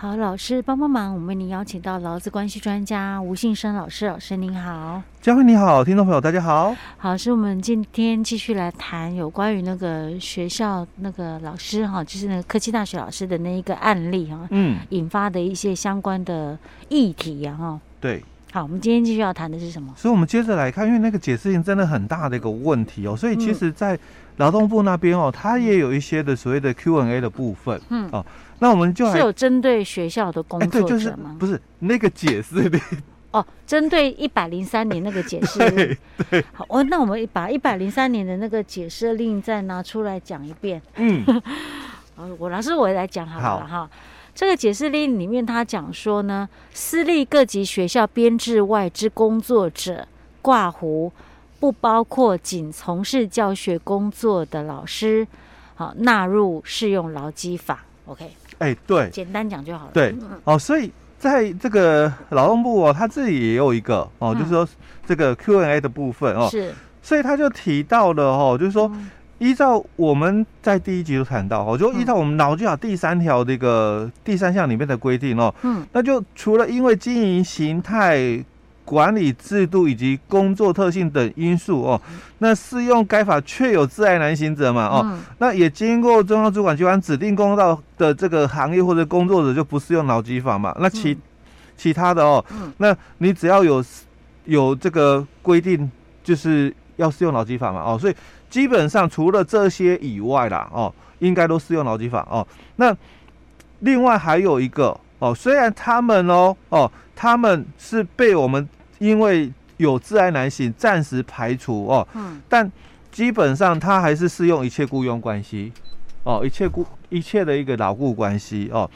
好，老师帮帮忙，我们为您邀请到劳资关系专家吴信生老师，老师您好，佳慧你好，听众朋友大家好，好，是我们今天继续来谈有关于那个学校那个老师哈，就是那个科技大学老师的那一个案例哈，嗯，引发的一些相关的议题呀哈，对，好，我们今天继续要谈的是什么？所以我们接着来看，因为那个解释性真的很大的一个问题哦，所以其实，在劳动部那边哦，它也有一些的所谓的 Q&A 的部分，嗯哦。那我们就是有针对学校的工作者吗？欸、对，就是不是那个解释的 哦，针对一百零三年那个解释 令。对，好，哦，那我们把一百零三年的那个解释令再拿出来讲一遍。嗯，我老师我来讲好了哈。这个解释令里面他讲说呢，私立各级学校编制外之工作者挂弧，不包括仅从事教学工作的老师，好纳入适用劳基法。OK。哎，对，简单讲就好了。对，哦，所以在这个劳动部哦，他自己也有一个哦，就是说这个 Q&A 的部分哦，是，所以他就提到了哦，就是说依照我们在第一集就谈到哦，就依照我们劳基法第三条这个第三项里面的规定哦，嗯，那就除了因为经营形态。管理制度以及工作特性等因素哦，那适用该法确有自爱难行者嘛哦，嗯、那也经过中央主管机关指定公道的这个行业或者工作者就不适用劳基法嘛。那其、嗯、其他的哦，那你只要有有这个规定，就是要适用劳基法嘛哦，所以基本上除了这些以外啦哦，应该都适用劳基法哦。那另外还有一个哦，虽然他们哦哦，他们是被我们。因为有致癌男性，暂时排除哦，嗯，但基本上它还是适用一切雇佣关系，哦，一切雇一切的一个牢固关系哦。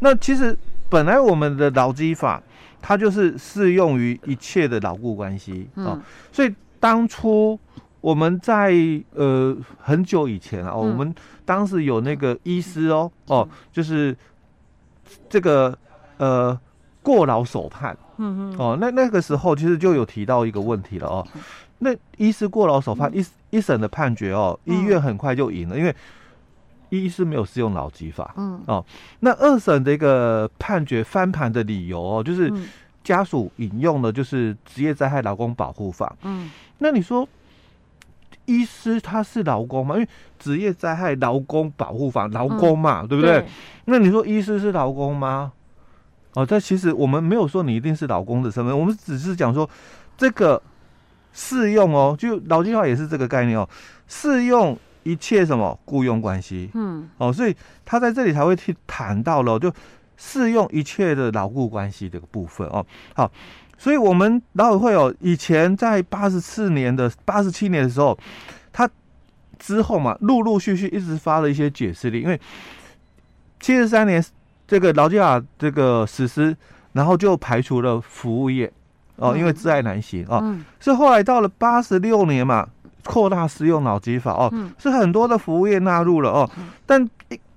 那其实本来我们的劳基法它就是适用于一切的牢固关系哦，所以当初我们在呃很久以前啊，我们当时有那个医师哦哦，就是这个呃过劳手判。嗯嗯哦，那那个时候其实就有提到一个问题了哦，那医师过劳手判一一审的判决哦，医院很快就赢了，因为医师没有适用劳基法。嗯哦，那二审的一个判决翻盘的理由哦，就是家属引用的就是职业灾害劳工保护法。嗯，那你说医师他是劳工吗？因为职业灾害劳工保护法劳工嘛，对不对？那你说医师是劳工吗？哦，但其实我们没有说你一定是老公的身份，我们只是讲说这个适用哦，就劳基法也是这个概念哦，适用一切什么雇佣关系，嗯，哦，所以他在这里才会去谈到了，就适用一切的牢固关系这个部分哦。好，所以我们劳委会哦，以前在八十四年的八十七年的时候，他之后嘛，陆陆续续一直发了一些解释令，因为七十三年。这个劳基法这个实施，然后就排除了服务业哦，因为自爱难行哦，嗯、是后来到了八十六年嘛，扩大适用劳基法哦，嗯、是很多的服务业纳入了哦，但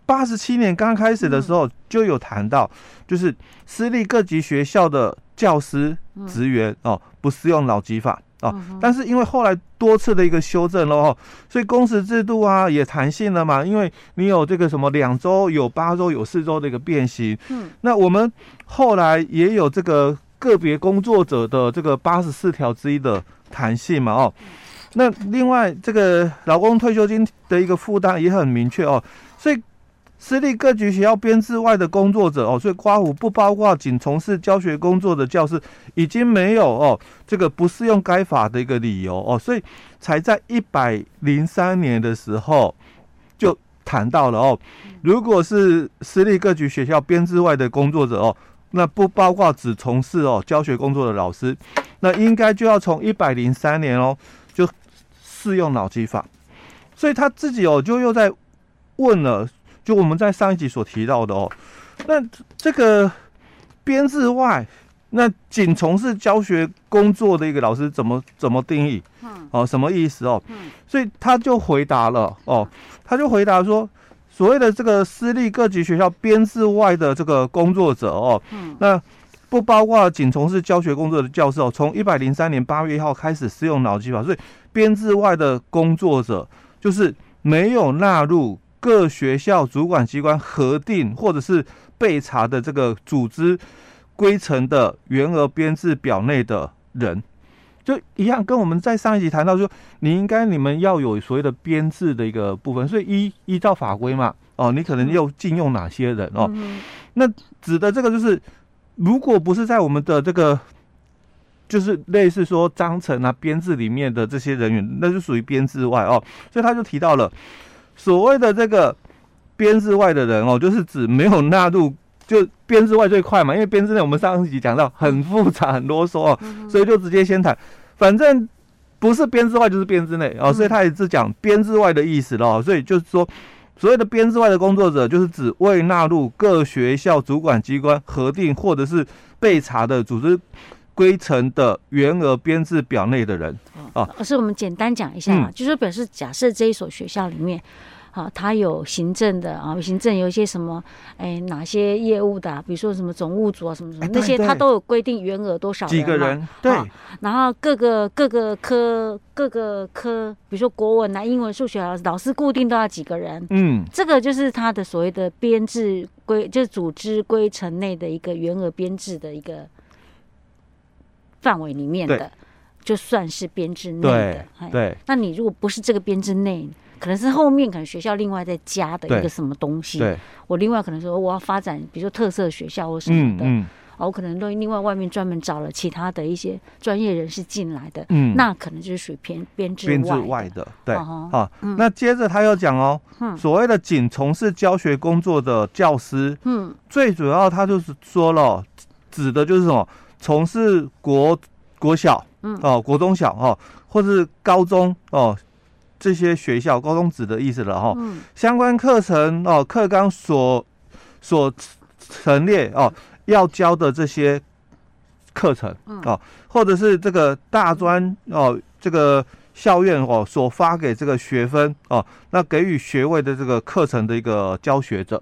八十七年刚开始的时候就有谈到，就是私立各级学校的教师职员哦，不适用劳基法。哦，但是因为后来多次的一个修正了哦，所以工时制度啊也弹性了嘛，因为你有这个什么两周、有八周、有四周的一个变形。嗯，那我们后来也有这个个别工作者的这个八十四条之一的弹性嘛哦，那另外这个劳工退休金的一个负担也很明确哦，所以。私立各级学校编制外的工作者哦，所以括弧不包括仅从事教学工作的教师，已经没有哦，这个不适用该法的一个理由哦，所以才在一百零三年的时候就谈到了哦，如果是私立各级学校编制外的工作者哦，那不包括只从事哦教学工作的老师，那应该就要从一百零三年哦就适用脑机法，所以他自己哦就又在问了。就我们在上一集所提到的哦，那这个编制外，那仅从事教学工作的一个老师怎么怎么定义？嗯，哦，什么意思哦？嗯，所以他就回答了哦，他就回答说，所谓的这个私立各级学校编制外的这个工作者哦，嗯，那不包括仅从事教学工作的教师哦，从一百零三年八月一号开始适用劳基法，所以编制外的工作者就是没有纳入。各学校主管机关核定或者是被查的这个组织规程的员额编制表内的人，就一样，跟我们在上一集谈到说，你应该你们要有所谓的编制的一个部分，所以依依照法规嘛，哦，你可能又禁用哪些人哦？嗯、那指的这个就是，如果不是在我们的这个。就是类似说章程啊，编制里面的这些人员，那就属于编制外哦。所以他就提到了所谓的这个编制外的人哦，就是指没有纳入，就编制外最快嘛，因为编制内我们上一集讲到很复杂很啰嗦哦，所以就直接先谈，反正不是编制外就是编制内哦，所以他也是讲编制外的意思了。所以就是说，所谓的编制外的工作者，就是指未纳入各学校主管机关核定或者是备查的组织。规程的员额编制表内的人。啊，可是我们简单讲一下啊，嗯、就是表示假设这一所学校里面，啊，他有行政的啊，行政有一些什么，哎，哪些业务的、啊，比如说什么总务组啊，什么什么、哎、那些，他都有规定员额多少人，几个人，对，然后各个各个科各个科，比如说国文啊、英文、数学啊，老师固定都要几个人，嗯，这个就是他的所谓的编制规，就是组织规程内的一个员额编制的一个。范围里面的，就算是编制内的。对，那你如果不是这个编制内，可能是后面可能学校另外再加的一个什么东西。对，我另外可能说我要发展，比如说特色学校或什么的，嗯，我可能都另外外面专门找了其他的一些专业人士进来的，嗯，那可能就是属于编编制编制外的。对，好，那接着他又讲哦，所谓的仅从事教学工作的教师，嗯，最主要他就是说了，指的就是什么？从事国国小，嗯，哦，国中小，哦，或是高中，哦，这些学校，高中指的意思了，哈，嗯，相关课程，哦，课纲所所陈列，哦，要教的这些课程，哦，或者是这个大专，哦，这个校院，哦，所发给这个学分，哦，那给予学位的这个课程的一个教学者，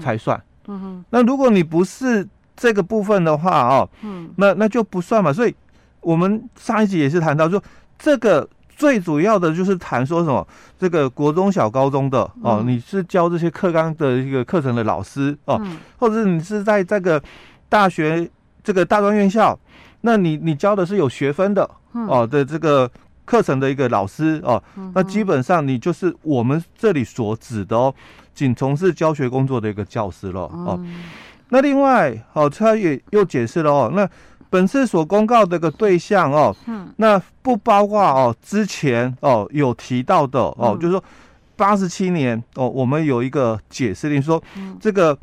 才算，嗯哼，那如果你不是。这个部分的话哦，嗯，那那就不算嘛。所以，我们上一集也是谈到说，这个最主要的就是谈说什么，这个国中小、高中的哦，你是教这些课纲的一个课程的老师哦，或者是你是在这个大学这个大专院校，那你你教的是有学分的哦的这个课程的一个老师哦，那基本上你就是我们这里所指的哦，仅从事教学工作的一个教师了哦。那另外，哦，他也又解释了哦，那本次所公告的个对象哦，嗯，那不包括哦之前哦有提到的哦，嗯、就是说八十七年哦，我们有一个解释令说，这个、嗯、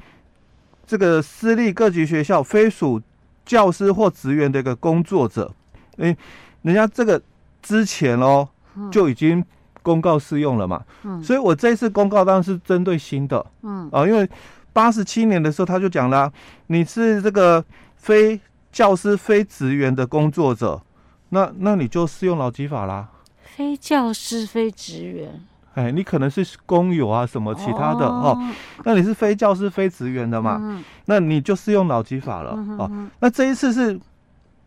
这个私立各级学校非属教师或职员的一个工作者，诶，人家这个之前哦就已经公告适用了嘛，嗯，所以我这次公告当然是针对新的，嗯，啊，因为。八十七年的时候，他就讲了，你是这个非教师、非职员的工作者，那那你就适用劳基法啦。非教师、非职员，哎，你可能是工友啊，什么其他的哦，哦，那你是非教师、非职员的嘛，嗯、那你就适用劳基法了、哦。那这一次是，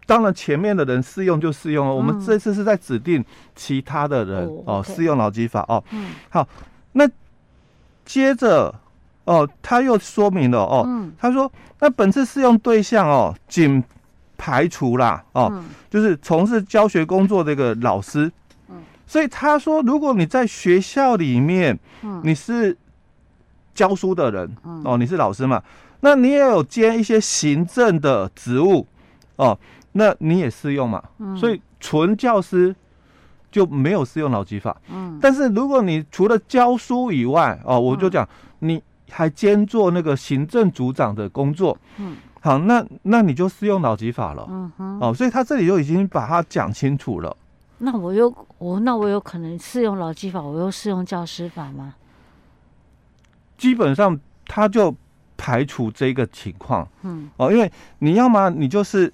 当然前面的人适用就适用了，嗯、我们这次是在指定其他的人哦，适、哦 okay、用劳基法哦。嗯，好，那接着。哦，他又说明了哦，嗯、他说那本次适用对象哦，仅排除啦哦，嗯、就是从事教学工作的一个老师，嗯，所以他说，如果你在学校里面，嗯，你是教书的人，嗯、哦，你是老师嘛，那你也有兼一些行政的职务，哦，那你也适用嘛，嗯，所以纯教师就没有适用劳基法，嗯，但是如果你除了教书以外，哦，我就讲你。还兼做那个行政组长的工作，嗯，好，那那你就适用劳基法了，嗯哼，哦，所以他这里就已经把它讲清楚了。那我有我那我有可能适用劳基法，我又适用教师法吗？基本上他就排除这个情况，嗯，哦，因为你要么你就是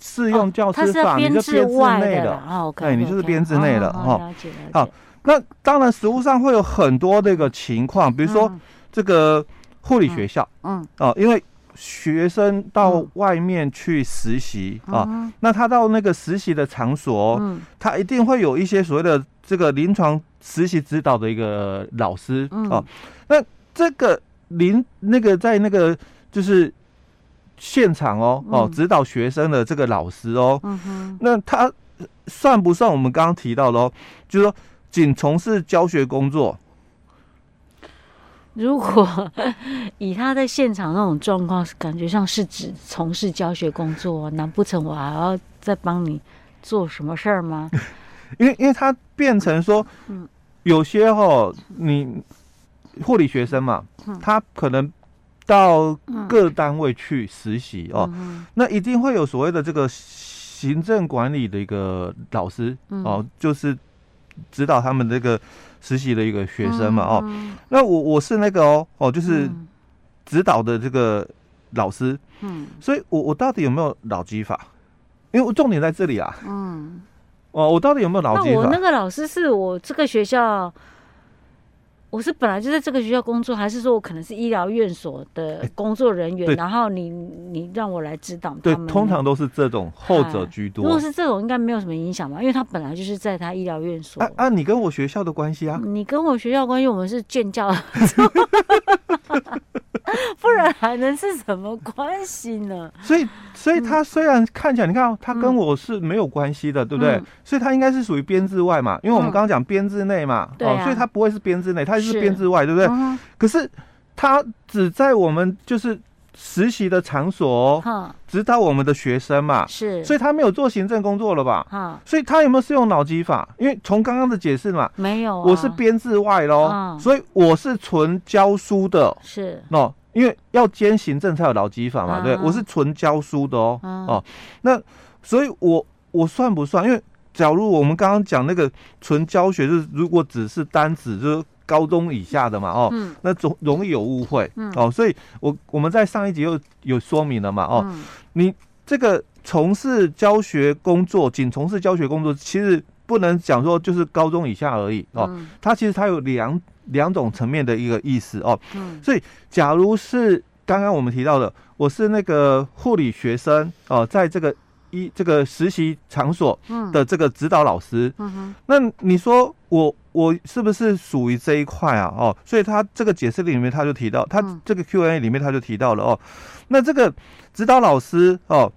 适用教师法，你就编制内的，哦，对，你就是编制内的，哦，了解了解。好，那当然实务上会有很多这个情况，比如说。这个护理学校，嗯，哦、啊，因为学生到外面去实习、嗯、啊，那他到那个实习的场所，嗯，他一定会有一些所谓的这个临床实习指导的一个老师，嗯、啊，那这个临那个在那个就是现场哦哦指导学生的这个老师哦，嗯哼，那他算不算我们刚刚提到的哦？就是说仅从事教学工作。如果 以他在现场那种状况，感觉上是指从事教学工作，难不成我还要再帮你做什么事儿吗？因为，因为他变成说，嗯，有些哈，你护理学生嘛，他可能到各单位去实习哦，那一定会有所谓的这个行政管理的一个老师哦，就是指导他们这个。实习的一个学生嘛，哦，那我我是那个哦，哦，就是指导的这个老师，嗯，所以我我到底有没有老技法？因为我重点在这里啊，嗯，哦，我到底有没有老技法？那我那个老师是我这个学校。我是本来就在这个学校工作，还是说我可能是医疗院所的工作人员？欸、然后你你让我来指导他们？对，通常都是这种后者居多。如果是这种，应该没有什么影响吧？因为他本来就是在他医疗院所。啊啊！你跟我学校的关系啊？你跟我学校关系，我们是建教。不然还能是什么关系呢？所以，所以他虽然看起来，你看他跟我是没有关系的，对不对？所以他应该是属于编制外嘛，因为我们刚刚讲编制内嘛，哦，所以他不会是编制内，他就是编制外，对不对？可是他只在我们就是实习的场所指导我们的学生嘛，是，所以他没有做行政工作了吧？所以他有没有适用脑机法？因为从刚刚的解释嘛，没有，我是编制外喽，所以我是纯教书的，是喏。因为要兼行政才有劳基法嘛，对，我是纯教书的哦，哦，那所以我我算不算？因为假如我们刚刚讲那个纯教学，就是如果只是单指就是高中以下的嘛，哦，那总容易有误会，哦，所以我我们在上一集又有说明了嘛，哦，你这个从事教学工作，仅从事教学工作，其实不能讲说就是高中以下而已哦，它其实它有两。两种层面的一个意思哦，嗯，所以假如是刚刚我们提到的，我是那个护理学生哦，在这个一这个实习场所的这个指导老师，嗯哼，那你说我我是不是属于这一块啊？哦，所以他这个解释里面他就提到，他这个 Q&A 里面他就提到了哦，那这个指导老师哦。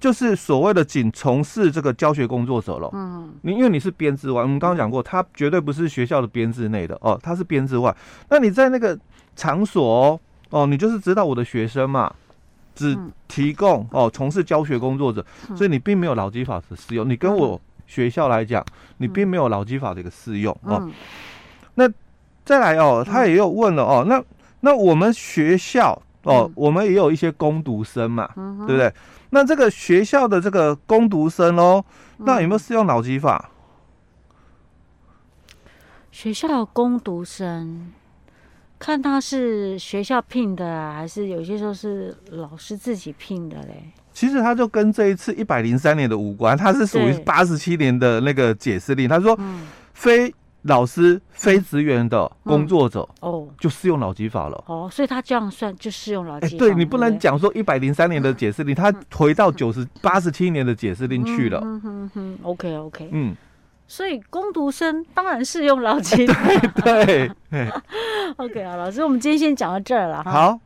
就是所谓的仅从事这个教学工作者了。嗯，你因为你是编制外，我们刚刚讲过，他绝对不是学校的编制内的哦，他是编制外。那你在那个场所哦，哦，你就是指导我的学生嘛，只提供哦从事教学工作者，所以你并没有劳基法的适用。你跟我学校来讲，你并没有劳基法的一个适用哦。那再来哦，他也有问了哦，那那我们学校哦，我们也有一些工读生嘛，对不对？那这个学校的这个工读生哦，那有没有适用脑机法？学校的工读生，看他是学校聘的啊，还是有些时候是老师自己聘的嘞？其实他就跟这一次一百零三年的无关，他是属于八十七年的那个解释令。他说，非。老师非职员的工作者哦，就适用劳基法了哦，所以他这样算就适用劳基法。哎，对你不能讲说一百零三年的解释令，他回到 九十八十七年的解释令去了。嗯哼哼，OK OK，嗯，所以工读生当然适用劳基法。对对，OK 啊，老师，我们今天先讲到这儿了哈。好。